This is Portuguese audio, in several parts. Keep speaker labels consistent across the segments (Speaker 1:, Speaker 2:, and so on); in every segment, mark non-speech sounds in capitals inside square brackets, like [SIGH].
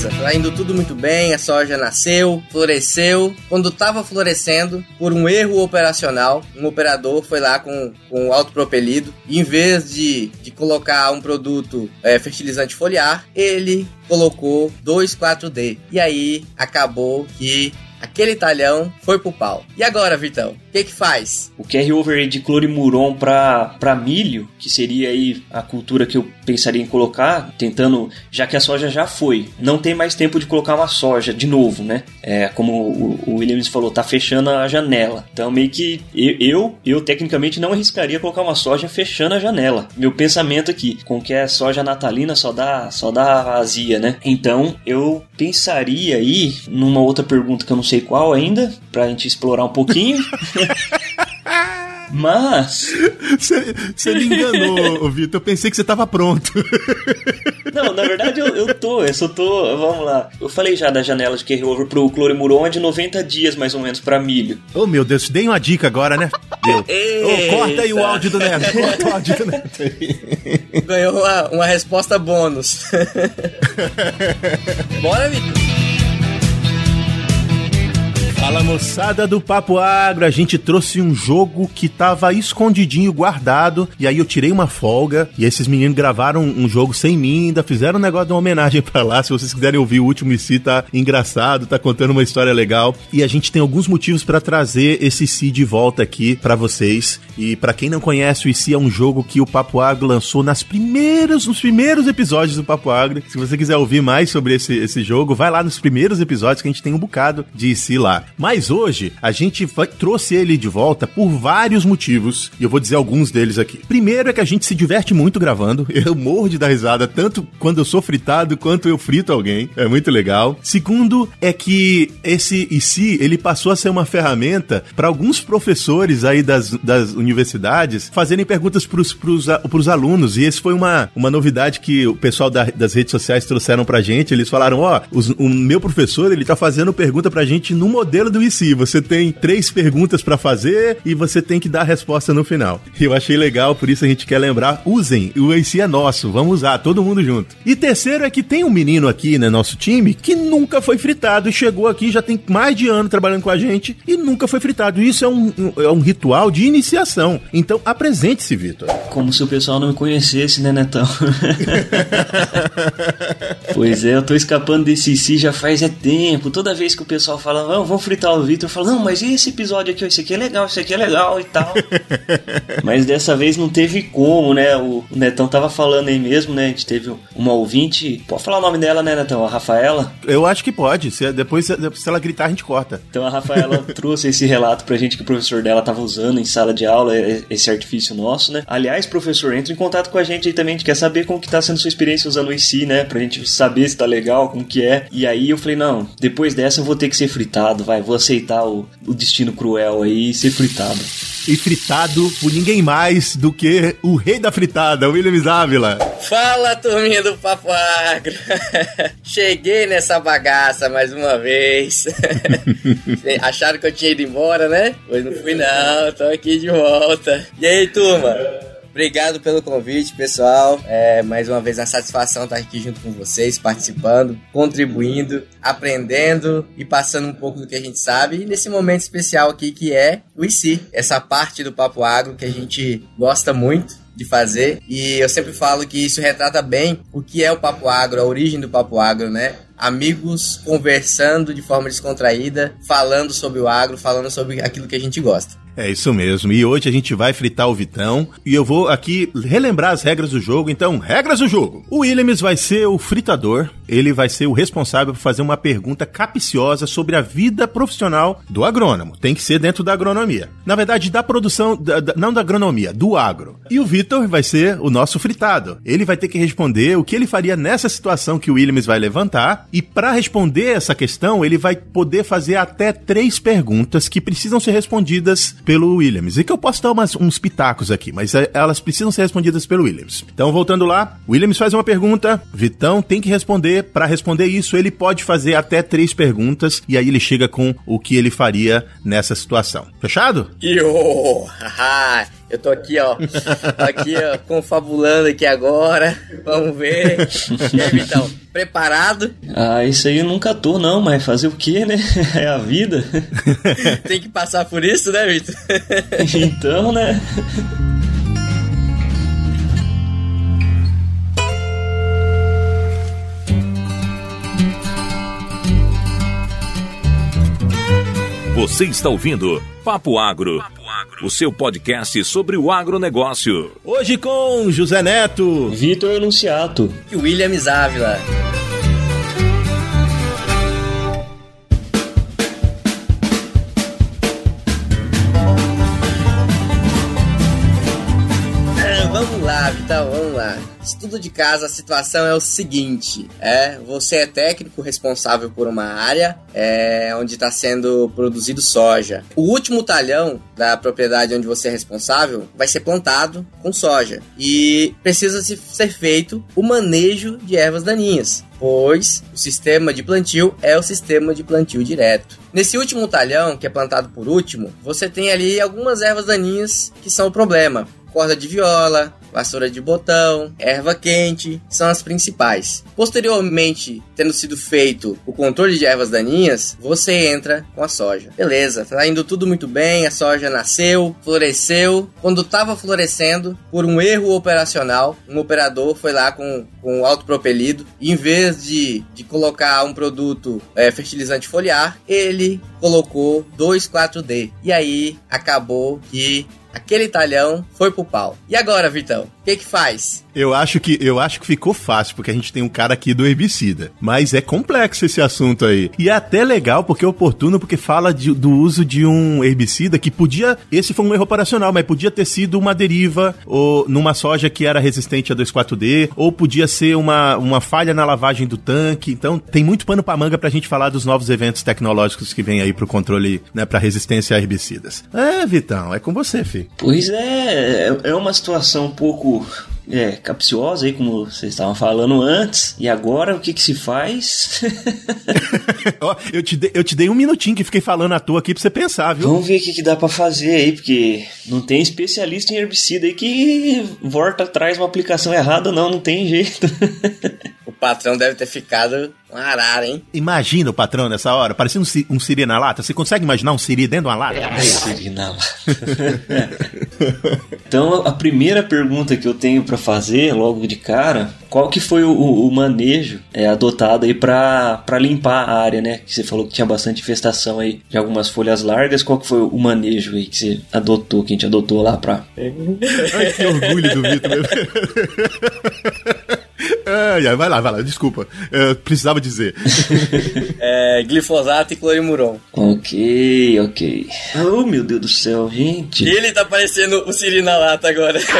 Speaker 1: beleza, tá indo tudo muito bem, a soja nasceu, floresceu. Quando tava florescendo, por um erro operacional, um operador foi lá com, com autopropelido e em vez de, de colocar um produto é, fertilizante foliar, ele colocou 2,4-D. E aí acabou que aquele talhão foi pro pau. E agora, Vitão? O que que faz?
Speaker 2: O carry-over de clorimuron para pra milho, que seria aí a cultura que eu pensaria em colocar, tentando, já que a soja já foi, não tem mais tempo de colocar uma soja de novo, né? É, como o, o Williams falou, tá fechando a janela. Então meio que eu, eu, eu tecnicamente não arriscaria colocar uma soja fechando a janela. Meu pensamento aqui, com que a soja natalina só dá, só dá vazia, né? Então eu pensaria aí numa outra pergunta que eu não sei qual ainda, pra gente explorar um pouquinho. [LAUGHS] Mas.
Speaker 3: Você me enganou, Vitor. Eu pensei que você tava pronto. [LAUGHS]
Speaker 2: Não, na verdade eu, eu tô, eu só tô. Vamos lá. Eu falei já da janela de carry-over pro Clorimuron é de 90 dias mais ou menos pra milho.
Speaker 3: Oh meu Deus, dei uma dica agora, né? Deu. Oh, corta aí o áudio do Neto. [LAUGHS] Corta o áudio do Neto.
Speaker 1: Ganhou uma, uma resposta bônus. Bora, Vitor.
Speaker 3: Fala moçada do Papo Agro, a gente trouxe um jogo que tava escondidinho, guardado, e aí eu tirei uma folga, e esses meninos gravaram um jogo sem mim, ainda fizeram um negócio de uma homenagem [LAUGHS] para lá, se vocês quiserem ouvir o último IC, tá engraçado, tá contando uma história legal, e a gente tem alguns motivos para trazer esse IC de volta aqui para vocês, e para quem não conhece, o IC é um jogo que o Papo Agro lançou nas primeiras, nos primeiros episódios do Papo Agro, se você quiser ouvir mais sobre esse, esse jogo, vai lá nos primeiros episódios que a gente tem um bocado de IC lá. Mas hoje a gente vai, trouxe ele de volta por vários motivos e eu vou dizer alguns deles aqui. Primeiro é que a gente se diverte muito gravando. [LAUGHS] Eu morro de dar risada tanto quando eu sou fritado quanto eu frito alguém. É muito legal. Segundo é que esse IC ele passou a ser uma ferramenta para alguns professores aí das, das universidades fazerem perguntas para os alunos e esse foi uma, uma novidade que o pessoal da, das redes sociais trouxeram pra gente. Eles falaram: ó, oh, o meu professor ele tá fazendo pergunta pra gente no modelo do IC. Você tem três perguntas para fazer e você tem que dar a resposta no final. Eu achei legal, por isso a gente quer lembrar, usem, o IC é nosso, vamos usar, todo mundo junto. E terceiro é que tem um menino aqui no nosso time que nunca foi fritado e chegou aqui, já tem mais de ano trabalhando com a gente e nunca foi fritado. Isso é um, é um ritual de iniciação. Então apresente-se, Vitor.
Speaker 2: Como se o pessoal não me conhecesse, né, Netão? [LAUGHS] pois é, eu tô escapando desse IC já faz é tempo. Toda vez que o pessoal fala, vamos fritar o Victor falou, não, mas esse episódio aqui? Esse aqui é legal, esse aqui é legal e tal. [LAUGHS] mas dessa vez não teve como, né? O Netão tava falando aí mesmo, né? A gente teve uma ouvinte. Pode falar o nome dela, né, Netão? A Rafaela?
Speaker 3: Eu acho que pode. Se, depois, se ela gritar, a gente corta.
Speaker 2: Então a Rafaela [LAUGHS] trouxe esse relato pra gente que o professor dela tava usando em sala de aula, esse artifício nosso, né? Aliás, professor, entre em contato com a gente aí também. A gente quer saber como que tá sendo sua experiência usando o IC, né? Pra gente saber se tá legal, como que é. E aí eu falei, não, depois dessa eu vou ter que ser fritado, vai vou aceitar o, o destino cruel aí e ser fritado.
Speaker 3: E fritado por ninguém mais do que o rei da fritada, William Ávila.
Speaker 1: Fala, turminha do Papo Agro. [LAUGHS] Cheguei nessa bagaça mais uma vez. [LAUGHS] Acharam que eu tinha ido embora, né? Pois não fui não, tô aqui de volta. E aí, turma? Obrigado pelo convite, pessoal. É mais uma vez a satisfação estar aqui junto com vocês, participando, contribuindo, aprendendo e passando um pouco do que a gente sabe. E nesse momento especial aqui que é o IC, essa parte do Papo Agro que a gente gosta muito de fazer. E eu sempre falo que isso retrata bem o que é o Papo Agro, a origem do Papo Agro, né? Amigos conversando de forma descontraída, falando sobre o agro, falando sobre aquilo que a gente gosta.
Speaker 3: É isso mesmo. E hoje a gente vai fritar o Vitão. E eu vou aqui relembrar as regras do jogo. Então, regras do jogo. O Williams vai ser o fritador. Ele vai ser o responsável por fazer uma pergunta capciosa sobre a vida profissional do agrônomo. Tem que ser dentro da agronomia. Na verdade, da produção, da, da, não da agronomia, do agro. E o Vitor vai ser o nosso fritado. Ele vai ter que responder o que ele faria nessa situação que o Williams vai levantar. E para responder essa questão, ele vai poder fazer até três perguntas que precisam ser respondidas pelo Williams. E que eu posso dar umas, uns pitacos aqui, mas é, elas precisam ser respondidas pelo Williams. Então, voltando lá, Williams faz uma pergunta, Vitão tem que responder. Para responder isso, ele pode fazer até três perguntas e aí ele chega com o que ele faria nessa situação. Fechado?
Speaker 1: Yo! [LAUGHS] Eu tô aqui, ó. Aqui, ó, confabulando aqui agora. Vamos ver. E aí, Vitão? Preparado?
Speaker 2: Ah, isso aí eu nunca tô, não, mas fazer o quê, né? [LAUGHS] É a vida. [LAUGHS]
Speaker 1: Tem que passar por isso, né, Vitor? [LAUGHS]
Speaker 2: então, né?
Speaker 4: Você está ouvindo Papo Agro, o seu podcast sobre o agronegócio.
Speaker 3: Hoje com José Neto,
Speaker 2: Vitor Anunciato
Speaker 1: e William Závila. Estudo de casa, a situação é o seguinte: é você é técnico responsável por uma área é, onde está sendo produzido soja. O último talhão da propriedade onde você é responsável vai ser plantado com soja e precisa se- ser feito o manejo de ervas daninhas pois o sistema de plantio é o sistema de plantio direto. Nesse último talhão, que é plantado por último, você tem ali algumas ervas daninhas que são o problema. Corda de viola, vassoura de botão, erva quente, são as principais. Posteriormente, tendo sido feito o controle de ervas daninhas, você entra com a soja. Beleza, tá indo tudo muito bem, a soja nasceu, floresceu. Quando estava florescendo, por um erro operacional, um operador foi lá com, com o autopropelido e em vez de, de colocar um produto é, fertilizante foliar, ele colocou 2,4-D. E aí acabou que aquele talhão foi pro pau. E agora, Vitão? O que que faz?
Speaker 3: Eu acho que eu acho que ficou fácil, porque a gente tem um cara aqui do herbicida. Mas é complexo esse assunto aí. E é até legal, porque é oportuno, porque fala de- do uso de um herbicida que podia. Esse foi um erro operacional, mas podia ter sido uma deriva ou numa soja que era resistente a 2,4-D, ou podia ser uma, uma falha na lavagem do tanque. Então tem muito pano pra manga pra gente falar dos novos eventos tecnológicos que vem aí pro controle, né, pra resistência a herbicidas. É, Vitão, é com você, fi.
Speaker 2: Pois é, é- é uma situação um pouco é, capciosa aí, como vocês estavam falando antes. E agora o que que se faz? [LAUGHS]
Speaker 3: Ó, eu, te dei, eu te dei um minutinho que fiquei falando à toa aqui pra você pensar, viu?
Speaker 2: Vamos ver o que, que dá pra fazer aí, porque não tem especialista em herbicida aí que volta atrás uma aplicação errada, não, não tem jeito. [LAUGHS]
Speaker 1: O patrão deve ter ficado um arara, hein?
Speaker 3: Imagina o patrão nessa hora, parecendo um, um siri na lata. Você consegue imaginar um siri dentro de uma lata?
Speaker 2: Sirina lá. [LAUGHS] então, a primeira pergunta que eu tenho pra fazer logo de cara, qual que foi o, o manejo é, adotado aí pra pra limpar a área, né? Que você falou que tinha bastante infestação aí de algumas folhas largas. Qual que foi o manejo aí que você adotou, que a gente adotou lá pra...
Speaker 3: Ai, que orgulho do Vitor. [LAUGHS] meu. Ai, vai lá, vai lá, desculpa. Eu precisava dizer. [LAUGHS]
Speaker 1: É, glifosato e clorimuron.
Speaker 2: Ok, ok. Oh, meu Deus do céu, gente.
Speaker 1: Ele tá parecendo o Siri na lata agora. [LAUGHS]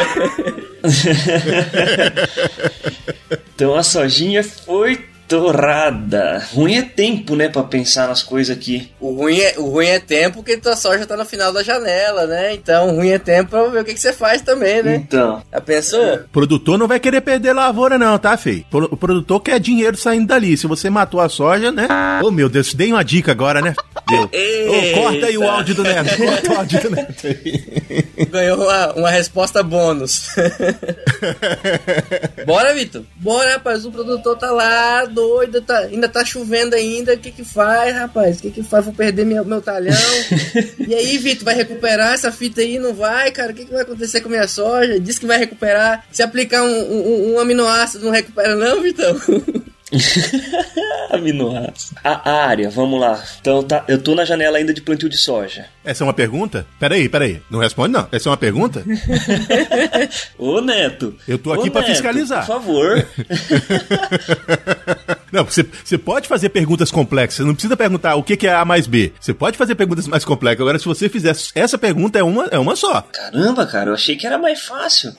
Speaker 2: Então a sojinha foi torrada. Ruim é tempo, né, pra pensar nas coisas aqui.
Speaker 1: o, ruim é, o ruim é tempo porque tua soja tá no final da janela, né? Então, o ruim é tempo pra ver o que, que você faz também, né?
Speaker 2: Então,
Speaker 1: Já pensou?
Speaker 3: Produtor não vai querer perder lavoura, não, tá, Fei? O produtor quer dinheiro saindo dali. Se você matou a soja, né? Oh, meu Deus, dei uma dica agora, né? Deu. [LAUGHS] Ô, corta aí o áudio do Neto. Corta o áudio do Neto aí. [LAUGHS]
Speaker 1: Ganhou uma, uma resposta bônus. [LAUGHS] Bora, Vitor. Bora, rapaz. O produtor tá lá, doido, tá, ainda tá chovendo ainda. O que que faz, rapaz? O que que faz? Vou perder meu, meu talhão. [LAUGHS] e aí, Vitor, vai recuperar essa fita aí? Não vai, cara? O que que vai acontecer com a minha soja? Diz que vai recuperar. Se aplicar um, um, um aminoácido, não recupera não, Vitão? [LAUGHS] [LAUGHS]
Speaker 2: aminoácidos. A área, vamos lá. Então tá, eu tô na janela ainda de plantio de soja.
Speaker 3: Essa é uma pergunta? Peraí, peraí. Não responde, não. Essa é uma pergunta? [LAUGHS]
Speaker 2: Ô, Neto.
Speaker 3: Eu tô aqui
Speaker 2: Neto,
Speaker 3: fiscalizar.
Speaker 2: Por favor. [LAUGHS]
Speaker 3: Não, você, você pode fazer perguntas complexas. Você não precisa perguntar o que, que é A mais B. Você pode fazer perguntas mais complexas. Agora, se você fizer essa pergunta, é uma, é uma só.
Speaker 2: Caramba, cara, eu achei que era mais fácil.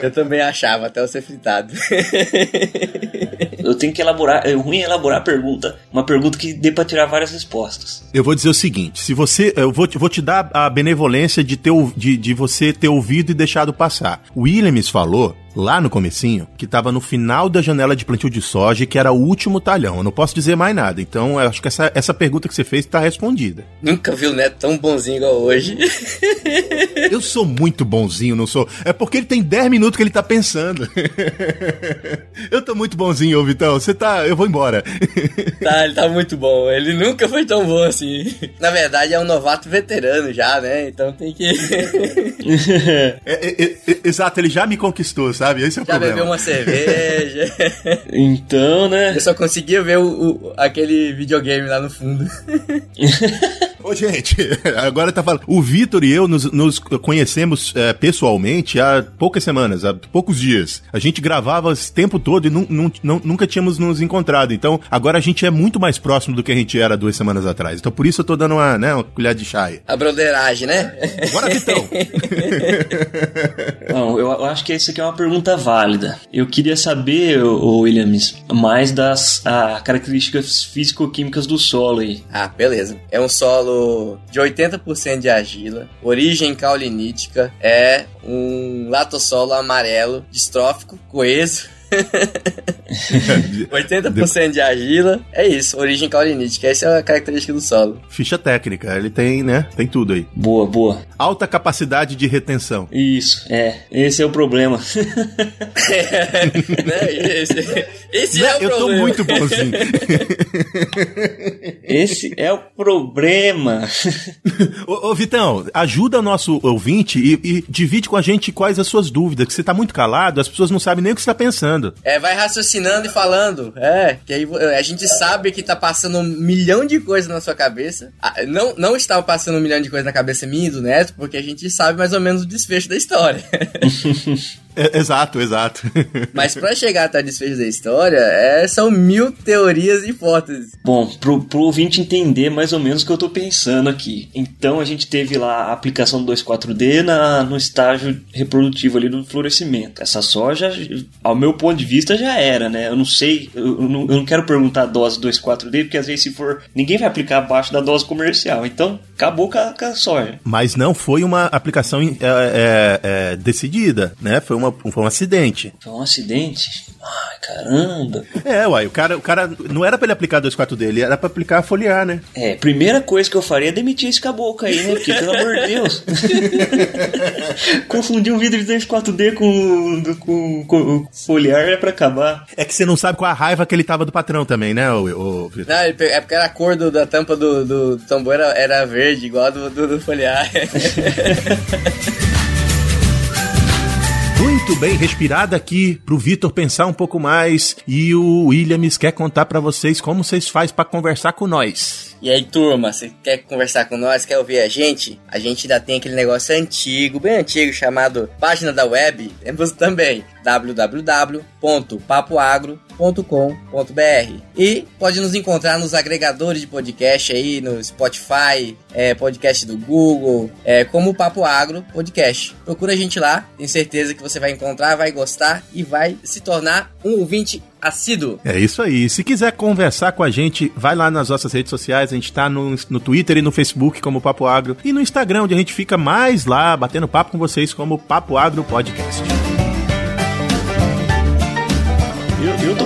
Speaker 1: Eu também achava, até eu ser fritado. [LAUGHS]
Speaker 2: Eu tenho que elaborar. É ruim elaborar a pergunta. Uma pergunta que dê pra tirar várias respostas.
Speaker 3: Eu vou dizer o seguinte: se você. Eu vou, te- vou te dar a benevolência de, ter, de, de você ter ouvido e deixado passar. O Williams falou lá no comecinho, que tava no final da janela de plantio de soja, que era o último talhão. Eu não posso dizer mais nada. Então, eu acho que essa, essa pergunta que você fez tá respondida.
Speaker 1: Nunca vi o Neto tão bonzinho igual hoje.
Speaker 3: Eu sou muito bonzinho, não sou? É porque ele tem 10 minutos que ele tá pensando. Eu tô muito bonzinho, ô Vitão. Você tá. Eu vou embora.
Speaker 1: Tá, ele tá muito bom. Ele nunca foi tão bom assim. Na verdade, é um novato veterano já, né? Então tem que. [LAUGHS]
Speaker 3: É, é, é, exato, ele já me conquistou, sabe? Esse é o
Speaker 1: já
Speaker 3: problema.
Speaker 1: bebeu uma cerveja. [LAUGHS]
Speaker 2: Então, né?
Speaker 1: Eu só conseguia ver o, o- aquele videogame lá no fundo. [LAUGHS]
Speaker 3: Ô, gente, [LAUGHS] agora tá falando. O Vitor e eu nos, nos conhecemos é, pessoalmente há poucas semanas, há poucos dias. A gente gravava esse tempo todo e nu- nu- nu- nunca tínhamos nos encontrado. Então, agora a gente é muito mais próximo do que a gente era duas semanas atrás. Então, por isso eu tô dando uma, né, uma colher de chá aí.
Speaker 1: A broderagem, né?
Speaker 3: Bora, Vitão! [LAUGHS]
Speaker 2: Não, eu, eu acho que essa aqui é uma pergunta válida. Eu queria saber, ô, Williams, mais das ah, características físico-químicas do solo aí.
Speaker 1: Ah, beleza. É um solo de 80% de argila, origem caulinítica, é um latossolo amarelo, distrófico, coeso. [LAUGHS] 80% de argila, é isso, origem caulinítica. Essa é a característica do solo.
Speaker 3: Ficha técnica, ele tem, né? Tem tudo aí.
Speaker 2: Boa, boa.
Speaker 3: Alta capacidade de retenção.
Speaker 2: Isso, é. Esse é o problema. [LAUGHS]
Speaker 1: né? Esse, esse é o
Speaker 3: eu tô
Speaker 1: problema.
Speaker 3: muito bonzinho. [LAUGHS]
Speaker 2: Esse é o problema.
Speaker 3: ô, ô, Vitão, ajuda o nosso ouvinte e, e divide com a gente quais as suas dúvidas, que você tá muito calado, as pessoas não sabem nem o que você tá pensando.
Speaker 1: É, vai raciocinando e falando. É, que aí a gente sabe que tá passando um milhão de coisas na sua cabeça. Ah, Não, não estava passando um milhão de coisas na cabeça minha e do Neto, porque a gente sabe mais ou menos o desfecho da história. [LAUGHS]
Speaker 3: É, exato, exato. [LAUGHS]
Speaker 1: Mas pra chegar até o desfecho da história, é, são mil teorias e hipóteses.
Speaker 2: Bom, pro, pro ouvinte entender mais ou menos o que eu tô pensando aqui. Então a gente teve lá a aplicação do 2,4-D na, no estágio reprodutivo ali do florescimento. Essa soja, ao meu ponto de vista, já era, né? Eu não sei, eu, eu não, eu não quero perguntar a dose 2,4-D, porque às vezes se for. Ninguém vai aplicar abaixo da dose comercial. Então, acabou com a, com a soja.
Speaker 3: Mas não foi uma aplicação é, é, é, decidida, né? Foi, uma, foi um acidente.
Speaker 2: Foi um acidente. Ai, caramba.
Speaker 3: É, uai, o cara, o cara não era pra ele aplicar 2,4 dele, era pra aplicar foliar, né?
Speaker 2: É, primeira coisa que eu faria é demitir esse caboclo aí, né? Porque, pelo amor de Deus. [LAUGHS] Confundir um vidro de 2,4D com, do- com, com foliar é pra acabar.
Speaker 3: É que você não sabe qual a raiva que ele tava do patrão também, né, ô, ô, Vitor?
Speaker 1: Não, é porque era a cor do- da tampa do, do tambor era, era verde, igual a do, do, do foliar. [LAUGHS]
Speaker 3: Muito bem, respirada aqui pro Vitor pensar um pouco mais e o Williams quer contar pra vocês como vocês faz pra conversar com nós.
Speaker 1: E aí, turma, você quer conversar com nós, quer ouvir a gente? A gente ainda tem aquele negócio antigo, bem antigo, chamado Página da Web. Temos também www.papoagro.com.br E pode nos encontrar nos agregadores de podcast aí, no Spotify, é, podcast do Google, é, como Papo Agro Podcast. Procura a gente lá, tenho certeza que você vai encontrar, vai gostar e vai se tornar um ouvinte assíduo.
Speaker 3: É isso aí. Se quiser conversar com a gente, vai lá nas nossas redes sociais. A gente tá no, no Twitter e no Facebook como Papo Agro. E no Instagram, onde a gente fica mais lá, batendo papo com vocês como Papo Agro Podcast.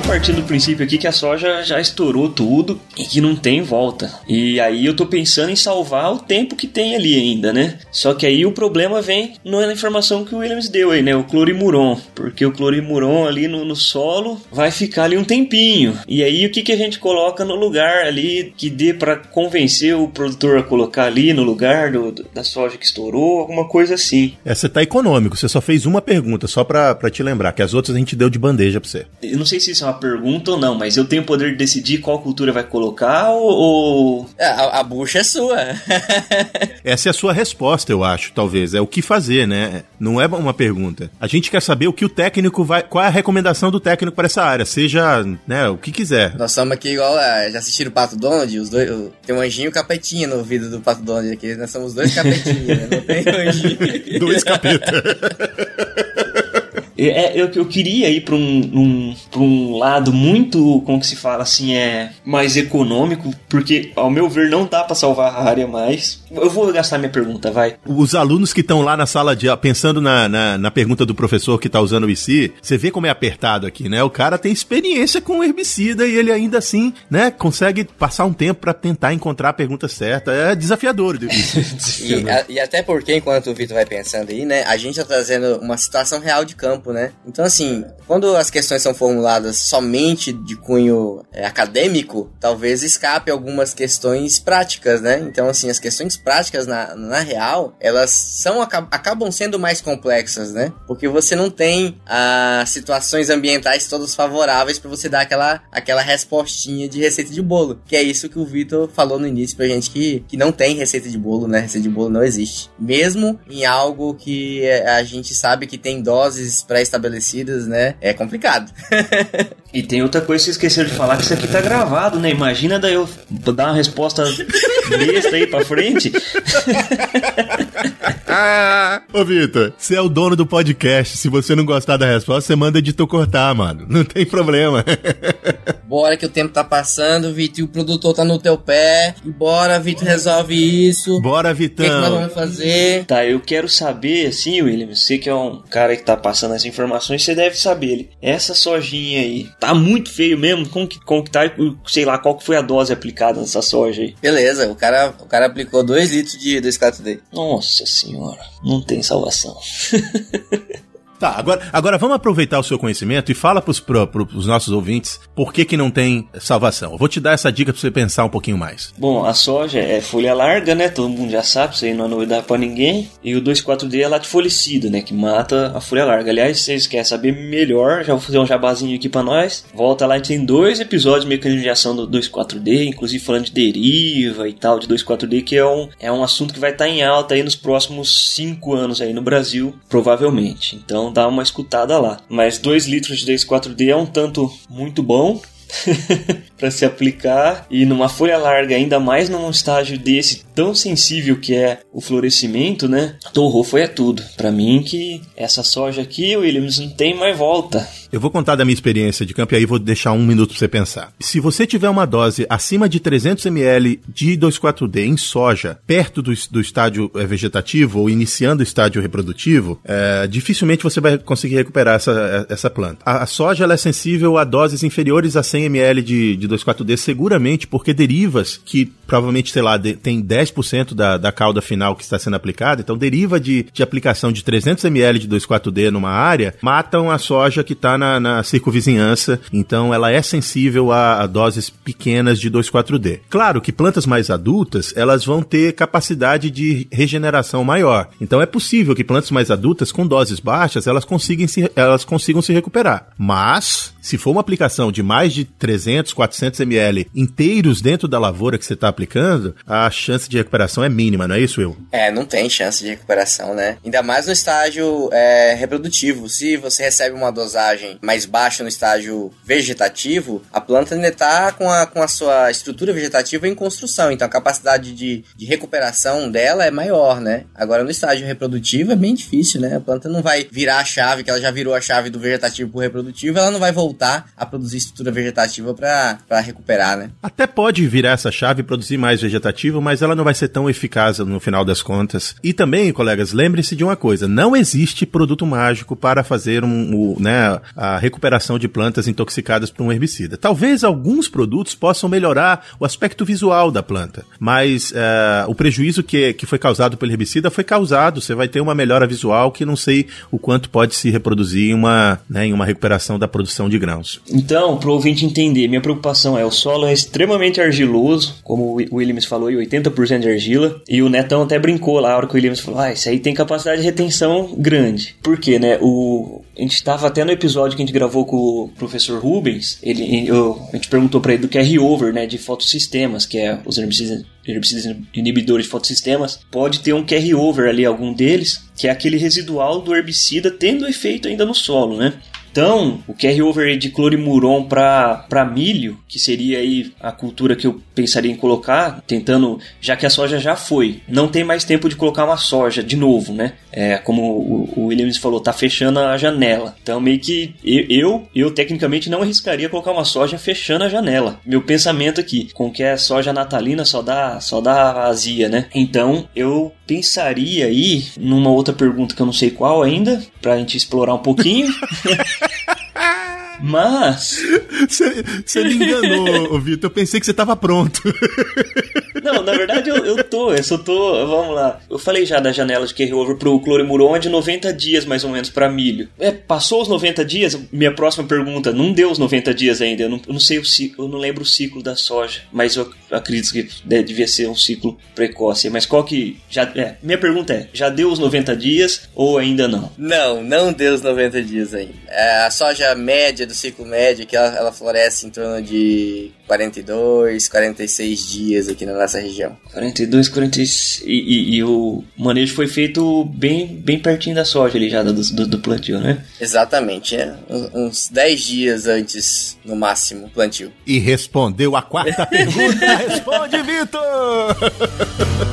Speaker 2: Partindo do princípio aqui que a soja já estourou tudo e que não tem volta. E aí eu tô pensando em salvar o tempo que tem ali ainda, né? Só que aí o problema vem na informação que o Williams deu aí, né? O clorimuron. Porque o clorimuron ali no, no solo vai ficar ali um tempinho. E aí o que, que a gente coloca no lugar ali que dê pra convencer o produtor a colocar ali no lugar do, do- da soja que estourou, alguma coisa assim.
Speaker 3: É, você tá econômico. Você só fez uma pergunta, só pra, pra te lembrar, que as outras a gente deu de bandeja pra você.
Speaker 2: Eu não sei se isso é uma pergunta ou não, mas eu tenho o poder de decidir qual cultura vai colocar ou.
Speaker 1: É, A, a bucha é sua. [LAUGHS]
Speaker 3: Essa é a sua resposta, eu acho, talvez. É o que fazer, né? Não é uma pergunta. A gente quer saber o que o técnico vai. Qual é a recomendação do técnico para essa área, seja, né, o que quiser.
Speaker 1: Nós somos aqui igual. ah, Já assistiram o Pato Donald? Os dois, o- tem um anjinho e um capetinha no ouvido do Pato Donald aqui. Nós somos dois capetinhos, né? Não tem [LAUGHS] anjinho.
Speaker 3: Dois capeta. [LAUGHS]
Speaker 2: É, eu, eu queria ir para um, um, pra um lado muito, como que se fala assim, é mais econômico, porque ao meu ver não dá para salvar a área mais. Eu vou gastar minha pergunta, vai.
Speaker 3: Os alunos que estão lá na sala de aula, pensando na, na, na, pergunta do professor que tá usando o IC, você vê como é apertado aqui, né? O cara tem experiência com herbicida e ele ainda assim, né, consegue passar um tempo para tentar encontrar a pergunta certa. É desafiador. [LAUGHS]
Speaker 1: e, a, e até porque, enquanto o Vitor vai pensando aí, né, a gente tá trazendo uma situação real de campo, né? Então, assim, quando as questões são formuladas somente de cunho é, acadêmico, talvez escape algumas questões práticas, né? Então, assim, as questões práticas na, na real, elas são acabam sendo mais complexas, né? Porque você não tem as situações ambientais todas favoráveis para você dar aquela, aquela respostinha de receita de bolo, que é isso que o Vitor falou no início pra gente que, que não tem receita de bolo, né? Receita de bolo não existe. Mesmo em algo que a gente sabe que tem doses pré-estabelecidas, né? É complicado. [LAUGHS]
Speaker 2: e tem outra coisa que você esqueceu de falar, que isso aqui tá gravado, né? Imagina daí eu dar uma resposta besta aí pra frente. [LAUGHS]
Speaker 3: ah, ô Vitor, você é o dono do podcast. Se você não gostar da resposta, você manda editor cortar, mano. Não tem problema. [LAUGHS]
Speaker 1: Bora que o tempo tá passando, Vitor, e o produtor tá no teu pé. E bora, Vitor, resolve isso.
Speaker 3: Bora, Vitão. O que,
Speaker 1: que nós vamos fazer?
Speaker 2: Tá, eu quero saber, assim, William, você que é um cara que tá passando as informações, você deve saber. Ele, essa sojinha aí, tá muito feio mesmo? Como que, como que tá? Sei lá, qual que foi a dose aplicada nessa soja aí?
Speaker 1: Beleza, o cara, o cara aplicou 2 litros de 2,4-D.
Speaker 2: Nossa senhora, não tem salvação. [LAUGHS]
Speaker 3: Tá, agora, agora vamos aproveitar o seu conhecimento e fala pros, pro, pros nossos ouvintes por que que não tem salvação. Eu vou te dar essa dica pra você pensar um pouquinho mais.
Speaker 2: Bom, a soja é folha larga, né? Todo mundo já sabe, isso aí não é novidade pra ninguém. E o 2,4-D é latifolicida, né? Que mata a folha larga. Aliás, se vocês querem saber melhor, já vou fazer um jabazinho aqui pra nós. Volta lá, gente tem dois episódios de mecanismo de ação do 2,4-D, inclusive falando de deriva e tal, de 2,4-D, que é um, é um assunto que vai estar tá em alta aí nos próximos 5 anos aí no Brasil, provavelmente. Então, então dá uma escutada lá. Mas 2 litros de 2,4-D é um tanto muito bom. [LAUGHS] para se aplicar e numa folha larga, ainda mais num estágio desse tão sensível que é o florescimento, né? Torrou foi é tudo. Para mim que essa soja aqui, Williams, não tem mais volta.
Speaker 3: Eu vou contar da minha experiência de campo e aí vou deixar um minuto para você pensar. Se você tiver uma dose acima de 300 ml de 2,4-D em soja, perto do, do estágio eh, vegetativo ou iniciando o estágio reprodutivo, é, dificilmente você vai conseguir recuperar essa, eh, essa planta. A, a soja é sensível a doses inferiores a 100 ml de, de 2,4-D seguramente porque derivas que provavelmente, sei lá, de, tem 10% da, da cauda final que está sendo aplicada, então deriva de, de aplicação de 300 ml de 2,4-D numa área, matam a soja que está na, na circunvizinhança, então ela é sensível a, a doses pequenas de 2,4-D. Claro que plantas mais adultas, elas vão ter capacidade de regeneração maior, então é possível que plantas mais adultas com doses baixas, elas consigam se, elas consigam se recuperar. Mas, se for uma aplicação de mais de 300, 400 ml inteiros dentro da lavoura que você está aplicando, a chance de recuperação é mínima, não é isso, Will?
Speaker 1: É, não tem chance de recuperação, né? Ainda mais no estágio é, reprodutivo. Se você recebe uma dosagem mais baixa no estágio vegetativo, a planta ainda está com a, com a sua estrutura vegetativa em construção, então a capacidade de, de recuperação dela é maior, né? Agora no estágio reprodutivo é bem difícil, né? A planta não vai virar a chave, que ela já virou a chave do vegetativo para o reprodutivo, ela não vai voltar a produzir estrutura vegetativa para recuperar, né?
Speaker 3: Até pode virar essa chave e produzir mais vegetativo, mas ela não vai ser tão eficaz no final das contas. E também, colegas, lembre-se de uma coisa: não existe produto mágico para fazer um, um, né, a recuperação de plantas intoxicadas por um herbicida. Talvez alguns produtos possam melhorar o aspecto visual da planta, mas uh, o prejuízo que, que foi causado pelo herbicida foi causado. Você vai ter uma melhora visual que não sei o quanto pode se reproduzir em uma, né, em uma recuperação da produção de grãos.
Speaker 2: Então, para o ouvinte entender, minha preocupação é o solo é extremamente argiloso, como o Williams falou, 80% de argila. E o Netão até brincou lá, a hora que o Williams falou: Ah, isso aí tem capacidade de retenção grande. Por quê, né? O, a gente estava até no episódio que a gente gravou com o professor Rubens, ele, eu, a gente perguntou para ele do carry-over, né, de fotossistemas, que é os herbicidas, herbicidas inibidores de fotossistemas. Pode ter um carry-over ali, algum deles, que é aquele residual do herbicida tendo efeito ainda no solo, né? Então, o carry-over de clorimuron para milho, que seria aí a cultura que eu pensaria em colocar, tentando, já que a soja já foi, não tem mais tempo de colocar uma soja de novo, né? É, como o, o Williams falou, tá fechando a janela. Então, meio que eu, eu, tecnicamente não arriscaria colocar uma soja fechando a janela. Meu pensamento aqui, com que a soja natalina só dá, só dá azia, né? Então, eu pensaria aí numa outra pergunta que eu não sei qual ainda, pra gente explorar um pouquinho. [LAUGHS] Mas.
Speaker 3: Você me enganou, [LAUGHS] Vitor. Eu pensei que você tava pronto.
Speaker 2: Não, na verdade eu, eu tô, eu só tô. Vamos lá. Eu falei já da janela de carry-over pro Clorimuron é de 90 dias mais ou menos para milho. É, passou os 90 dias? Minha próxima pergunta, não deu os 90 dias ainda. Eu não, eu não sei o ciclo, eu não lembro o ciclo da soja, mas eu acredito que devia ser um ciclo precoce. Mas qual que. Já, é, minha pergunta é: já deu os 90 dias ou ainda não?
Speaker 1: Não, não deu os 90 dias ainda. É, a soja média do ciclo médio, que ela, ela floresce em torno de 42, 46 dias aqui na nossa região.
Speaker 2: 42, 46. E, e, e, o manejo foi feito bem, bem pertinho da soja ali já do, do, do plantio, né?
Speaker 1: Exatamente, é. Uns 10 dias antes, no máximo, plantio.
Speaker 3: E respondeu a quarta [LAUGHS] pergunta. Responde, Vitor! [LAUGHS]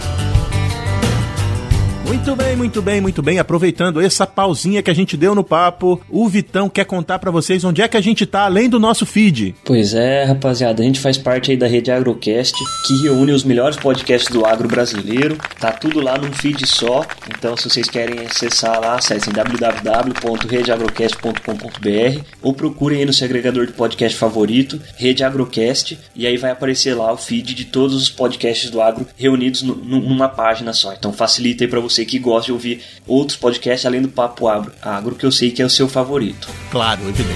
Speaker 3: Muito bem, muito bem, muito bem. Aproveitando essa pausinha que a gente deu no papo, o Vitão quer contar para vocês onde é que a gente tá além do nosso feed.
Speaker 2: Pois é, rapaziada, a gente faz parte aí da rede Agrocast, que reúne os melhores podcasts do agro brasileiro. Tá tudo lá num feed só. Então, se vocês querem acessar lá, acessem www.redeagrocast.com.br ou procurem aí no seu agregador de podcast favorito, Rede Agrocast, e aí vai aparecer lá o feed de todos os podcasts do agro reunidos numa página só. Então, facilita aí para você você que gosta de ouvir outros podcasts além do Papo Agro, agro que eu sei que é o seu favorito.
Speaker 3: Claro, evidente.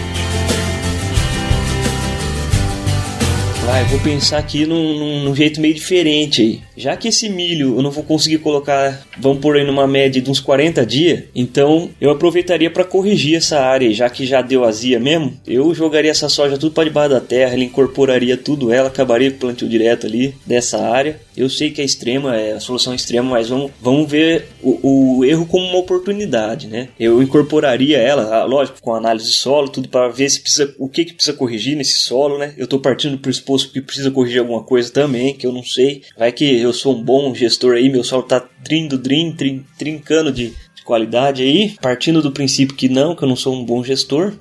Speaker 2: Vai, vou pensar aqui num, num, num, jeito meio diferente aí. Já que esse milho eu não vou conseguir colocar, vamos por aí numa média de uns 40 dias, então eu aproveitaria para corrigir essa área, já que já deu azia mesmo. Eu jogaria essa soja tudo para debaixo da terra, ele incorporaria tudo ela, acabaria com o plantio direto ali dessa área. Eu sei que é extrema, é a solução extrema, mas vamos, vamos ver o, o erro como uma oportunidade, né? Eu incorporaria ela, lógico, com análise de solo, tudo para ver se precisa, o que, que precisa corrigir nesse solo, né? Eu estou partindo do pressuposto que precisa corrigir alguma coisa também, que eu não sei. Vai que eu sou um bom gestor aí, meu solo tá trindo, drin, trin, trincando de qualidade aí, partindo do princípio que não, que eu não sou um bom gestor,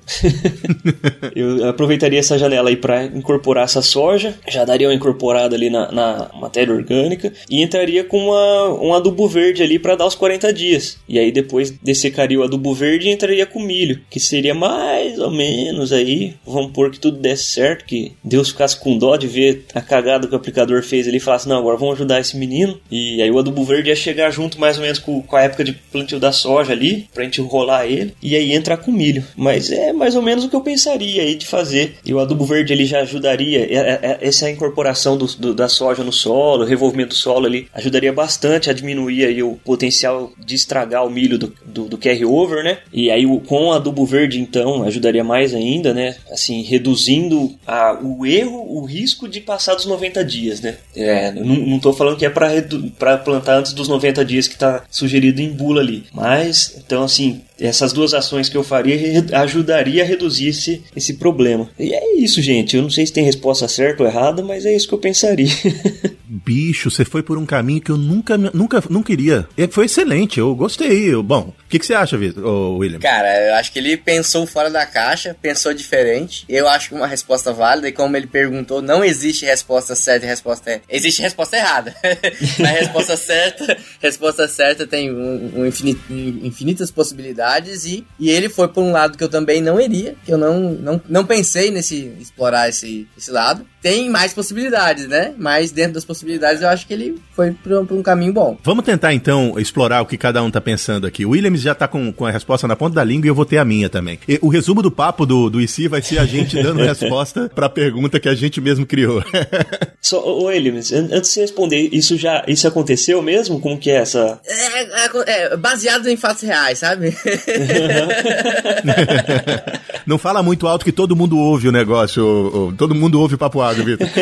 Speaker 2: [LAUGHS] eu aproveitaria essa janela aí para incorporar essa soja, já daria uma incorporada ali na, na matéria orgânica e entraria com uma, um adubo verde ali para dar os 40 dias. E aí depois dessecaria o adubo verde e entraria com milho, que seria mais ou menos aí, vamos pôr que tudo desse certo, que Deus ficasse com dó de ver a cagada que o aplicador fez ali e falasse, não, agora vamos ajudar esse menino. E aí o adubo verde ia chegar junto mais ou menos com, com a época de plantio da soja ali, pra gente rolar ele, e aí entrar com milho. Mas é mais ou menos o que eu pensaria aí de fazer. E o adubo verde ele já ajudaria, é, é, é, essa incorporação do, do, da soja no solo, o revolvimento do solo ali, ajudaria bastante a diminuir aí o potencial de estragar o milho do, do, do carry-over, né? E aí com o adubo verde, então, ajudaria mais ainda, né? Assim, reduzindo a, o erro, o risco de passar dos 90 dias, né? É, não, não tô falando que é para plantar antes dos 90 dias que tá sugerido em bula ali, mas então, assim, essas duas ações que eu faria ajudaria a reduzir esse, esse problema. E é isso, gente. Eu não sei se tem resposta certa ou errada, mas é isso que eu pensaria. [LAUGHS]
Speaker 3: Bicho, você foi por um caminho que eu nunca, nunca, não queria. Foi excelente, eu gostei. Bom, o que, que, você acha, Vitor, William?
Speaker 1: Cara, eu acho que ele pensou fora da caixa, pensou diferente. Eu acho que uma resposta válida, e como ele perguntou, não existe resposta certa e resposta é. Existe resposta errada. [LAUGHS] Mas resposta certa, resposta certa tem um, um infinit, infinitas possibilidades e, e ele foi por um lado que eu também não iria, que eu não, não, não pensei nesse explorar esse, esse lado tem mais possibilidades, né? Mas dentro das possibilidades eu acho que ele foi para um, um, caminho bom.
Speaker 3: Vamos tentar então explorar o que cada um tá pensando aqui. O Williams já tá com, com a resposta na ponta da língua e eu vou ter a minha também. E, o resumo do papo do, do IC vai ser a gente [LAUGHS] dando resposta para a pergunta que a gente mesmo criou. [LAUGHS]
Speaker 2: Só, ô Williams, antes de você responder, isso já isso aconteceu mesmo? Como que é essa?
Speaker 1: É, é, é baseado em fatos reais, sabe? [LAUGHS]
Speaker 3: Não fala muito alto que todo mundo ouve o negócio, todo mundo ouve o papo água. Vitor? [LAUGHS]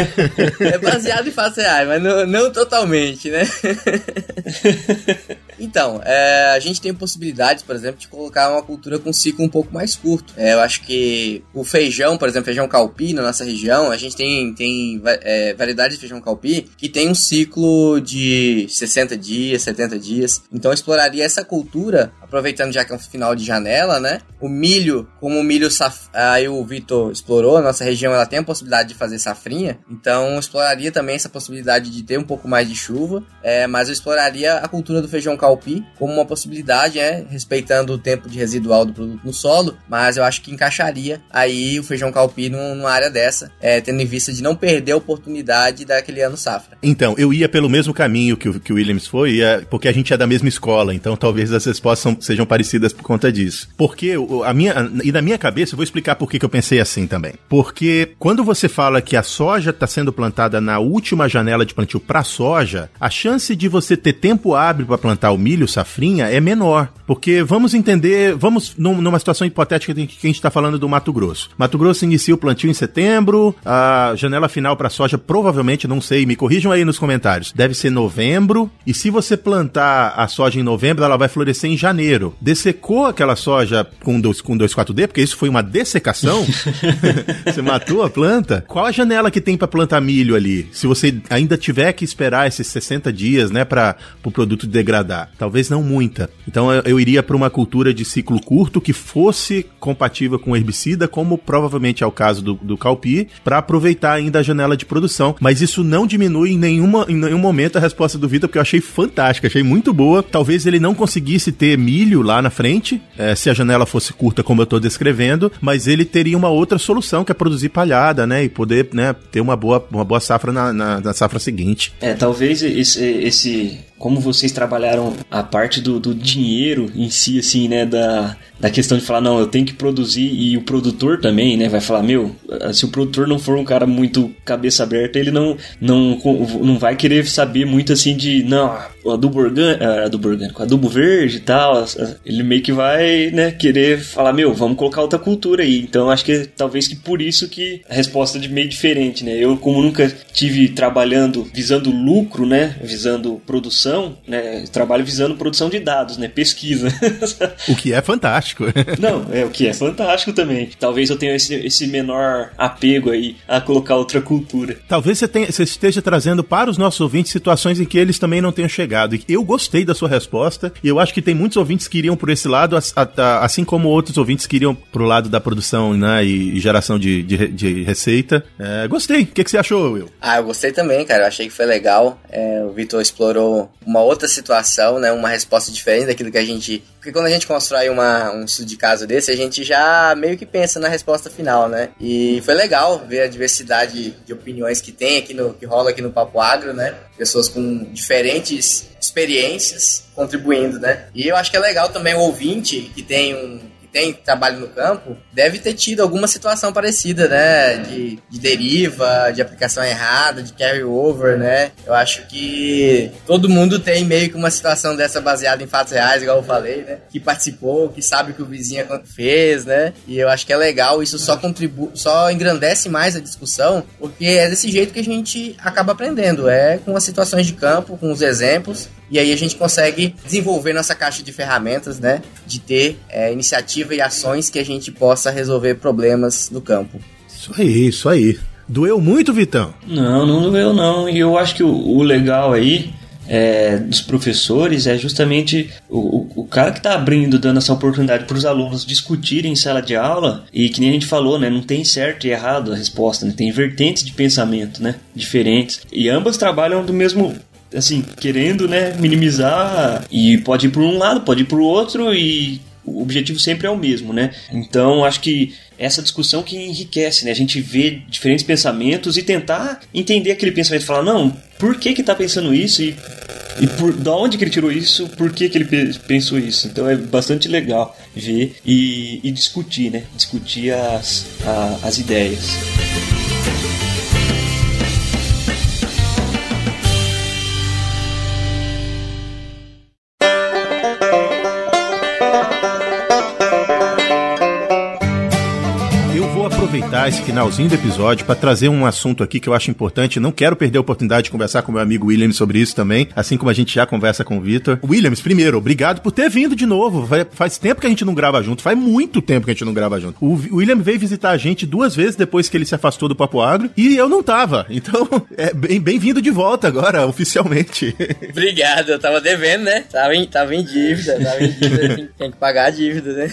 Speaker 1: É baseado em fatos reais, mas não, não totalmente, né? [LAUGHS] Então, é, a gente tem possibilidades, por exemplo, de colocar uma cultura com ciclo um pouco mais curto. É, eu acho que o feijão, por exemplo, feijão calpi na nossa região, a gente tem, tem é, variedades de feijão calpi que tem um ciclo de 60 dias, 70 dias. Então, eu exploraria essa cultura, aproveitando já que é um final de janela, né? O milho, como o milho saf... aí o Vitor explorou, nossa região ela tem a possibilidade de fazer safrinha, então exploraria também essa possibilidade de ter um pouco mais de chuva, é, mas eu exploraria a cultura do feijão calpi como uma possibilidade, é, respeitando o tempo de residual do produto no solo, mas eu acho que encaixaria aí o feijão calpi numa área dessa, é, tendo em vista de não perder a oportunidade daquele ano safra.
Speaker 3: Então, eu ia pelo mesmo caminho que o, que o Williams foi, ia, porque a gente é da mesma escola, então talvez as respostas são, sejam parecidas por conta disso. Porque a minha, e na minha cabeça, eu vou explicar por que eu pensei assim também. Porque quando você fala que a soja está sendo plantada na última janela de plantio para soja, a chance de você ter tempo hábil para plantar o milho safrinha é menor. Porque vamos entender, vamos numa situação hipotética que a gente está falando do Mato Grosso. Mato Grosso inicia o plantio em setembro, a janela final para soja provavelmente, não sei, me corrijam aí nos comentários, deve ser novembro. E se você plantar a soja em novembro, ela vai florescer em janeiro. Dessecou aquela soja com, dois, com 2,4-D, porque isso foi uma dessecação, [LAUGHS] você matou a planta. Qual a janela que tem para plantar milho ali? Se você ainda tiver que esperar esses 60 dias, né, para o pro produto degradar? Talvez não muita. Então eu, eu iria para uma cultura de ciclo curto que fosse compatível com herbicida, como provavelmente é o caso do, do calpi, para aproveitar ainda a janela de produção. Mas isso não diminui em, nenhuma, em nenhum momento a resposta do Vitor, porque eu achei fantástica, achei muito boa. Talvez ele não conseguisse ter milho lá na frente, é, se a janela fosse curta, como eu estou descrevendo, mas ele teria uma outra solução, que é produzir palhada, né? E poder né, ter uma boa, uma boa safra na, na, na safra seguinte.
Speaker 2: É, talvez esse, esse como vocês trabalharam a parte do, do dinheiro em si, assim, né? Da, da questão de falar, não, eu tenho que produzir e o produtor também, né? Vai falar, meu, se o produtor não for um cara muito cabeça aberta, ele não, não, não vai querer saber muito assim de, não, ah, adubo orgânico, adubo verde e tal. Ele meio que vai, né, querer falar, meu, vamos colocar outra cultura aí. Então acho que talvez que por isso que a resposta é meio diferente, né? Eu, como nunca tive trabalhando visando lucro, né? Visando produção, né? Trabalho visando produção de dados, né? Pesquisa.
Speaker 3: o que é fantástico. [LAUGHS]
Speaker 2: Não, é o que é fantástico também. Talvez eu tenha esse, esse menor apego aí a colocar outra cultura.
Speaker 3: Talvez você, tenha, você esteja trazendo para os nossos ouvintes situações em que eles também não tenham chegado. Eu gostei da sua resposta e eu acho que tem muitos ouvintes que iriam por esse lado, assim como outros ouvintes que iriam pro lado da produção né, e, geração de, de, de receita. É, gostei. O que, que, você achou, Will?
Speaker 1: Ah, eu gostei também, cara. Eu achei que foi legal. É, o Vitor explorou uma outra situação, né? Uma resposta diferente daquilo que a gente. Porque quando a gente constrói uma, um estudo de caso desse, a gente já meio que pensa na resposta final, né? E foi legal ver a diversidade de opiniões que tem aqui no que rola aqui no Papo Agro, né? Pessoas com diferentes experiências contribuindo, né? E eu acho que é legal também o ouvinte que tem um tem trabalho no campo, deve ter tido alguma situação parecida, né? De, de deriva, de aplicação errada, de carry over, né? Eu acho que todo mundo tem meio que uma situação dessa baseada em fatos reais, igual eu falei, né? Que participou, que sabe o que o vizinho fez, né? E eu acho que é legal, isso só contribui, só engrandece mais a discussão, porque é desse jeito que a gente acaba aprendendo, é com as situações de campo, com os exemplos, e aí a gente consegue desenvolver nossa caixa de ferramentas, né? De ter é, iniciativa e ações que a gente possa resolver problemas no campo.
Speaker 3: Isso aí, isso aí. Doeu muito, Vitão?
Speaker 2: Não, não doeu não. E eu acho que o, o legal aí é, dos professores é justamente o, o, cara que está abrindo, dando essa oportunidade para os alunos discutirem em sala de aula e que nem a gente falou, né, não tem certo e errado a resposta, né, tem vertentes de pensamento, né, diferentes e ambas trabalham do mesmo assim, querendo, né, minimizar e pode ir por um lado, pode ir o outro e o objetivo sempre é o mesmo, né? Então, acho que essa discussão que enriquece, né? A gente vê diferentes pensamentos e tentar entender aquele pensamento, falar, não, por que que tá pensando isso e, e por da onde que ele tirou isso, por que que ele pensou isso. Então é bastante legal ver e, e discutir, né? Discutir as, a, as ideias.
Speaker 3: Aproveitar esse finalzinho do episódio para trazer um assunto aqui que eu acho importante. Não quero perder a oportunidade de conversar com meu amigo Williams sobre isso também, assim como a gente já conversa com o Vitor. Williams, primeiro, obrigado por ter vindo de novo. Faz tempo que a gente não grava junto, faz muito tempo que a gente não grava junto. O William veio visitar a gente duas vezes depois que ele se afastou do Papo Agro e eu não tava. Então, [LAUGHS] é bem-vindo de volta agora, [LAUGHS] oficialmente.
Speaker 1: Obrigado, eu tava devendo, né? Tava em, tava em dívida, tava em dívida, [LAUGHS] tem que pagar a dívida, né?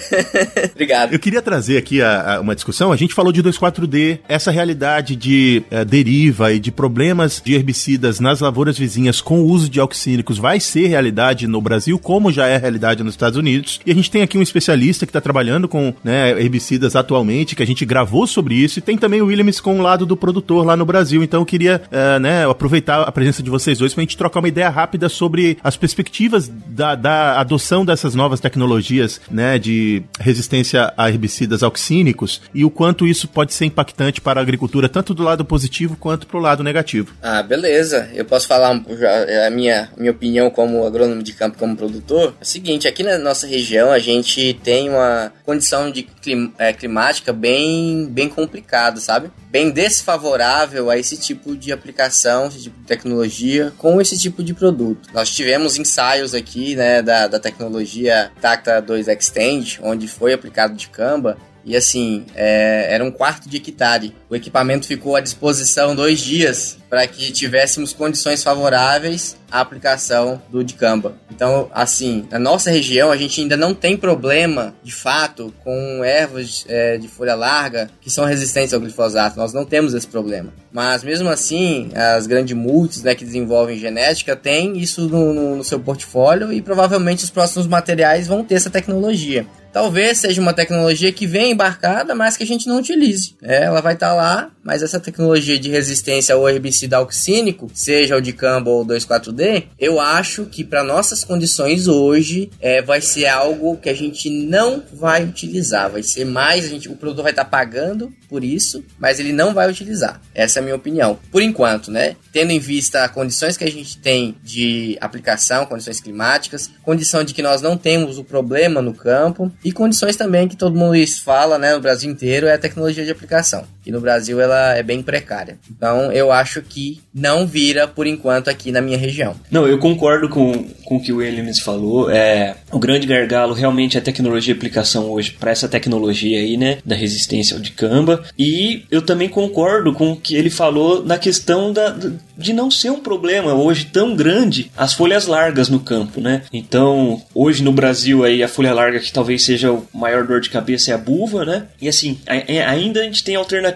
Speaker 1: Obrigado.
Speaker 3: Eu queria trazer aqui a, a, uma discussão. A gente falou de 2,4-D, essa realidade de uh, deriva e de problemas de herbicidas nas lavouras vizinhas com o uso de auxínicos vai ser realidade no Brasil, como já é realidade nos Estados Unidos. E a gente tem aqui um especialista que está trabalhando com né, herbicidas atualmente, que a gente gravou sobre isso, e tem também o Williams com o lado do produtor lá no Brasil. Então eu queria uh, né, aproveitar a presença de vocês dois para a gente trocar uma ideia rápida sobre as perspectivas da, da adoção dessas novas tecnologias né, de resistência a herbicidas auxínicos e o quanto isso pode ser impactante para a agricultura, tanto do lado positivo quanto para o lado negativo.
Speaker 1: Ah, beleza. Eu posso falar a minha, minha opinião como agrônomo de campo, como produtor. É o seguinte, aqui na nossa região a gente tem uma condição de clim, é, climática bem, bem complicada, sabe? Bem desfavorável a esse tipo de aplicação, esse tipo de tecnologia com esse tipo de produto. Nós tivemos ensaios aqui, né, da, da tecnologia Tacta 2 Extend, onde foi aplicado de camba e assim, é, era um quarto de hectare. O equipamento ficou à disposição dois dias para que tivéssemos condições favoráveis à aplicação do dicamba. Então, assim, na nossa região a gente ainda não tem problema, de fato, com ervas é, de folha larga que são resistentes ao glifosato. Nós não temos esse problema. Mas mesmo assim, as grandes multis né, que desenvolvem genética têm isso no, no, no seu portfólio e provavelmente os próximos materiais vão ter essa tecnologia. Talvez seja uma tecnologia que vem embarcada, mas que a gente não utilize. É, ela vai estar tá lá, mas essa tecnologia de resistência ao herbicida auxínico, seja o de Campbell ou 2,4-D, eu acho que para nossas condições hoje é, vai ser algo que a gente não vai utilizar. Vai ser mais, a gente, o produtor vai estar tá pagando por isso, mas ele não vai utilizar. Essa é a minha opinião. Por enquanto, né? Tendo em vista condições que a gente tem de aplicação, condições climáticas, condição de que nós não temos o problema no campo e condições também que todo mundo fala, né, no Brasil inteiro, é a tecnologia de aplicação. E no Brasil ela é bem precária. Então eu acho que não vira por enquanto aqui na minha região.
Speaker 2: Não, eu concordo com, com o que o Williams falou. É, o grande gargalo realmente é a tecnologia de aplicação hoje para essa tecnologia aí, né, da resistência ao dicamba. E eu também concordo com o que ele falou na questão da, de não ser um problema hoje tão grande as folhas largas no campo, né? Então, hoje no Brasil aí a folha larga que talvez seja o maior dor de cabeça é a buva, né? E assim, ainda a gente tem alternativas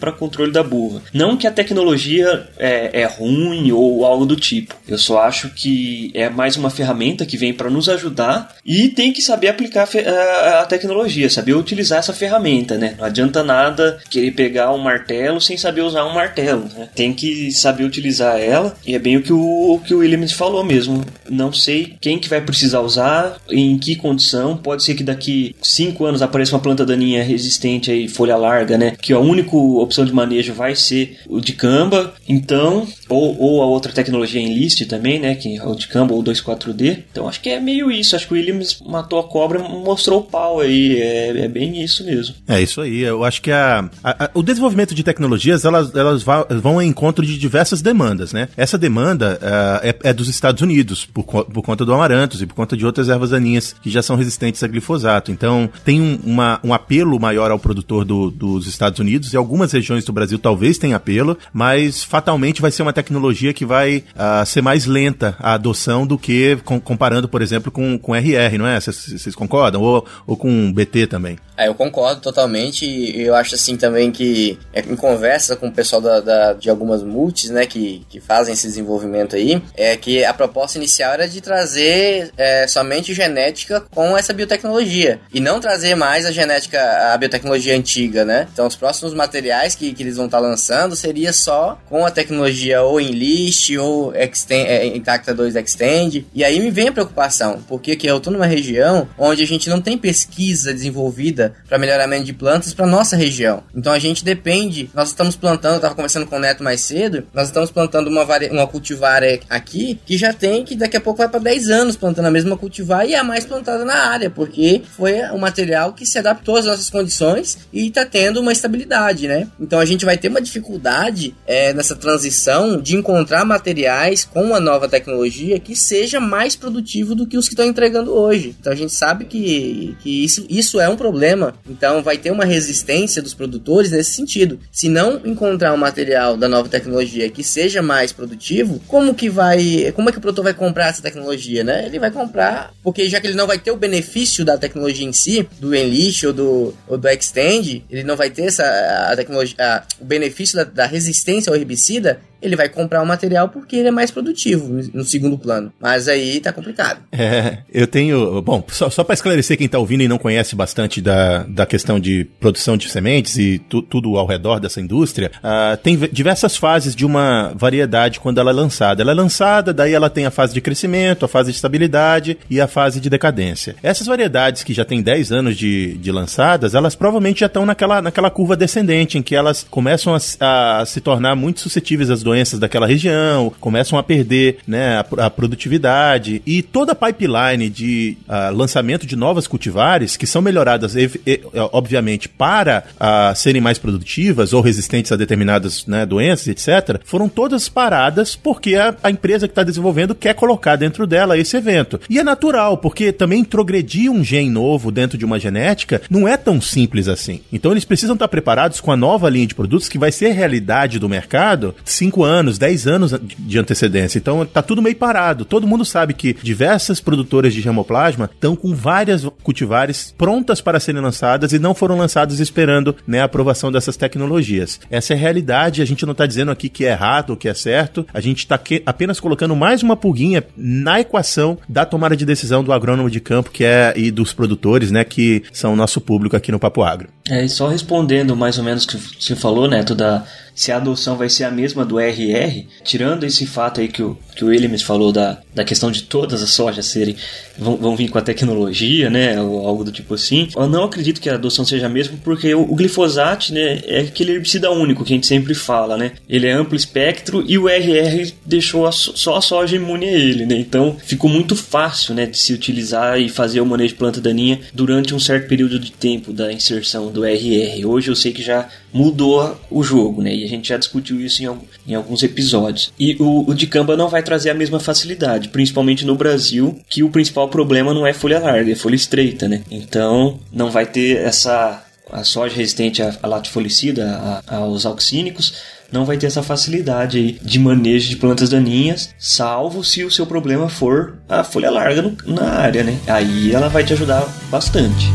Speaker 2: para controle da buva. Não que a tecnologia é, é ruim ou algo do tipo. Eu só acho que é mais uma ferramenta que vem para nos ajudar e tem que saber aplicar a, a tecnologia, saber utilizar essa ferramenta, né? Não adianta nada querer pegar um martelo sem saber usar um martelo. Né? Tem que saber utilizar ela. E é bem o que o, o que o Williams falou mesmo. Não sei quem que vai precisar usar, em que condição. Pode ser que daqui cinco anos apareça uma planta daninha resistente aí, folha larga, né? Que a única opção de manejo vai ser o de camba. Então, ou, ou a outra tecnologia em list também, né? Que é o de camba ou 2.4D. Então acho que é meio isso. Acho que o Williams matou a cobra mostrou o pau aí. É, é bem isso mesmo.
Speaker 3: É isso aí. Eu acho que a, a, a, o desenvolvimento de tecnologias elas, elas vão em encontro de diversas demandas, né? Essa demanda uh, é, é, dos Estados Unidos, por, por conta do amarantos e por conta de outras ervas daninhas que já são resistentes a glifosato. Então, tem um, uma, um apelo maior ao produtor do, dos Estados Unidos e algumas regiões do Brasil talvez tenham apelo, mas fatalmente vai ser uma tecnologia que vai uh, ser mais lenta a adoção do que com, comparando, por exemplo, com, com RR, não é? Vocês concordam? Ou, ou com BT também?
Speaker 1: É, eu concordo totalmente e eu acho assim também que é, em conversa com o pessoal da, da, de algumas multis, né, que, que fazem esse desenvolvimento aí, é que a proposta inicial era de trazer é, somente genética com essa biotecnologia e não trazer mais a genética, a biotecnologia antiga, né? Então os próximos materiais que, que eles vão estar tá lançando seria só com a tecnologia ou Enlist, ou Extend, é, Intacta 2 Extend. E aí me vem a preocupação, porque que eu tô numa região onde a gente não tem pesquisa desenvolvida para melhoramento de plantas para nossa região. Então a gente depende, nós estamos plantando, eu tava conversando com o Neto mais cedo, nós estamos plantando uma, uma cultivar aqui que já tem que daqui a pouco vai para 10 anos plantando a mesma cultivar e é a mais plantada na área, porque foi um material que se adaptou às nossas condições e está tendo uma estabilidade, né? Então a gente vai ter uma dificuldade é, nessa transição de encontrar materiais com a nova tecnologia que seja mais produtivo do que os que estão entregando hoje. Então a gente sabe que, que isso, isso é um problema. Então vai ter uma resistência dos produtores nesse sentido. Se não encontrar um material da nova tecnologia que seja mais produtivo, como que vai, como é que o produtor vai comprar essa tecnologia, né? Ele vai comprar porque já que ele não vai ter o benefício da tecnologia em si, do Enlist ou do, ou do Extend, ele não vai ter essa a tecnologia, a, o benefício da, da resistência ao herbicida, ele vai comprar o material porque ele é mais produtivo no segundo plano. Mas aí tá complicado.
Speaker 3: É, eu tenho. Bom, só, só para esclarecer quem tá ouvindo e não conhece bastante da, da questão de produção de sementes e tu, tudo ao redor dessa indústria, uh, tem diversas fases de uma variedade quando ela é lançada. Ela é lançada, daí ela tem a fase de crescimento, a fase de estabilidade e a fase de decadência. Essas variedades que já têm 10 anos de, de lançadas, elas provavelmente já estão naquela, naquela curva descendente, em que elas começam a, a se tornar muito suscetíveis às doenças daquela região, começam a perder né, a, a produtividade e toda a pipeline de uh, lançamento de novas cultivares que são melhoradas, e, e, obviamente, para uh, serem mais produtivas ou resistentes a determinadas né, doenças, etc., foram todas paradas porque a, a empresa que está desenvolvendo quer colocar dentro dela esse evento. E é natural, porque também progredir um gene novo dentro de uma genética não é tão simples assim. Então eles precisam estar preparados com a nova linha de produtos que vai ser realidade do mercado cinco anos, 10 anos de antecedência. Então tá tudo meio parado. Todo mundo sabe que diversas produtoras de germoplasma estão com várias cultivares prontas para serem lançadas e não foram lançadas esperando né, a aprovação dessas tecnologias. Essa é a realidade, a gente não está dizendo aqui que é errado ou que é certo, a gente está apenas colocando mais uma pulguinha na equação da tomada de decisão do agrônomo de campo que é e dos produtores, né, que são o nosso público aqui no Papo Agro.
Speaker 2: É, e só respondendo mais ou menos o que você falou, Neto, da, se a adoção vai ser a mesma do RR, tirando esse fato aí que o, que o Williams falou da, da questão de todas as sojas serem vão, vão vir com a tecnologia, né, ou algo do tipo assim. Eu não acredito que a adoção seja a mesma porque o, o glifosato, né, é aquele herbicida único que a gente sempre fala, né? Ele é amplo espectro e o RR deixou a, só a soja imune a ele, né? Então ficou muito fácil, né, de se utilizar e fazer o manejo de planta daninha durante um certo período de tempo da inserção do RR. Hoje eu sei que já mudou o jogo, né? A gente já discutiu isso em, em alguns episódios. E o, o dicamba não vai trazer a mesma facilidade, principalmente no Brasil, que o principal problema não é folha larga, é folha estreita, né? Então não vai ter essa a soja resistente à, à latifolicida, aos auxínicos, não vai ter essa facilidade de manejo de plantas daninhas, salvo se o seu problema for a folha larga no, na área, né? Aí ela vai te ajudar bastante.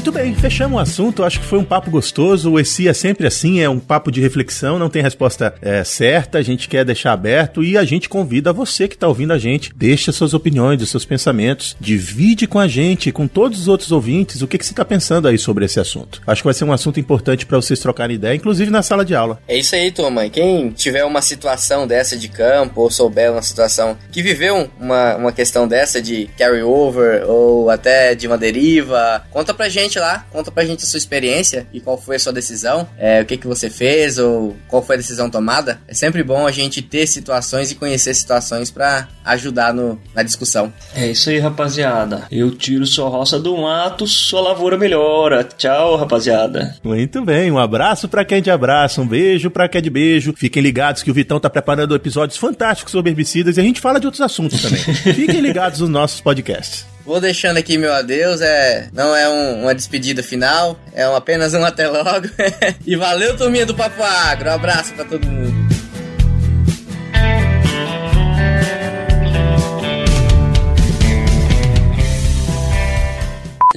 Speaker 3: Muito bem, fechamos o assunto. Acho que foi um papo gostoso. O ESI é sempre assim, é um papo de reflexão, não tem resposta é, certa. A gente quer deixar aberto e a gente convida você que está ouvindo a gente, deixa suas opiniões, seus pensamentos, divide com a gente, com todos os outros ouvintes, o que, que você está pensando aí sobre esse assunto. Acho que vai ser um assunto importante para vocês trocarem ideia, inclusive na sala de aula.
Speaker 1: É isso aí, turma. Quem tiver uma situação dessa de campo ou souber uma situação que viveu uma, uma questão dessa de carry over ou até de uma deriva, conta pra gente lá, conta pra gente a sua experiência e qual foi a sua decisão, é, o que, que você fez ou qual foi a decisão tomada. É sempre bom a gente ter situações e conhecer situações para ajudar no, na discussão.
Speaker 2: É isso aí, rapaziada. Eu tiro sua roça do mato, sua lavoura melhora. Tchau, rapaziada.
Speaker 3: Muito bem, um abraço para quem é de abraço, um beijo para quem é de beijo. Fiquem ligados que o Vitão tá preparando episódios fantásticos sobre herbicidas e a gente fala de outros assuntos também. [LAUGHS] Fiquem ligados nos nossos podcasts.
Speaker 1: Vou deixando aqui meu adeus, é, não é um, uma despedida final, é um, apenas um até logo. [LAUGHS] e valeu, turminha do Papo Agro, um abraço para todo mundo.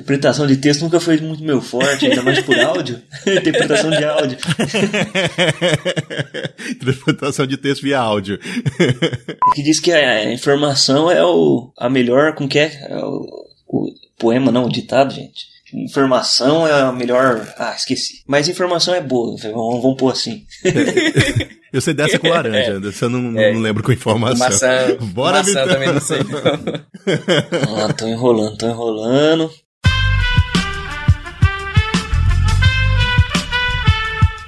Speaker 2: Interpretação de texto nunca foi muito meu forte, ainda mais por áudio. [LAUGHS] Interpretação de áudio. [LAUGHS]
Speaker 3: Interpretação de texto via áudio.
Speaker 2: que diz que a informação é o, a melhor, com que é, é o, o, poema, não, o ditado, gente. informação é a melhor. Ah, esqueci. Mas informação é boa, vamos, vamos pôr assim. [LAUGHS]
Speaker 3: Eu sei dessa com laranja, é. eu não, é. não lembro com informação.
Speaker 1: Maçã, Bora, maçã Vitão. também não sei.
Speaker 2: ah, tô enrolando, tô enrolando.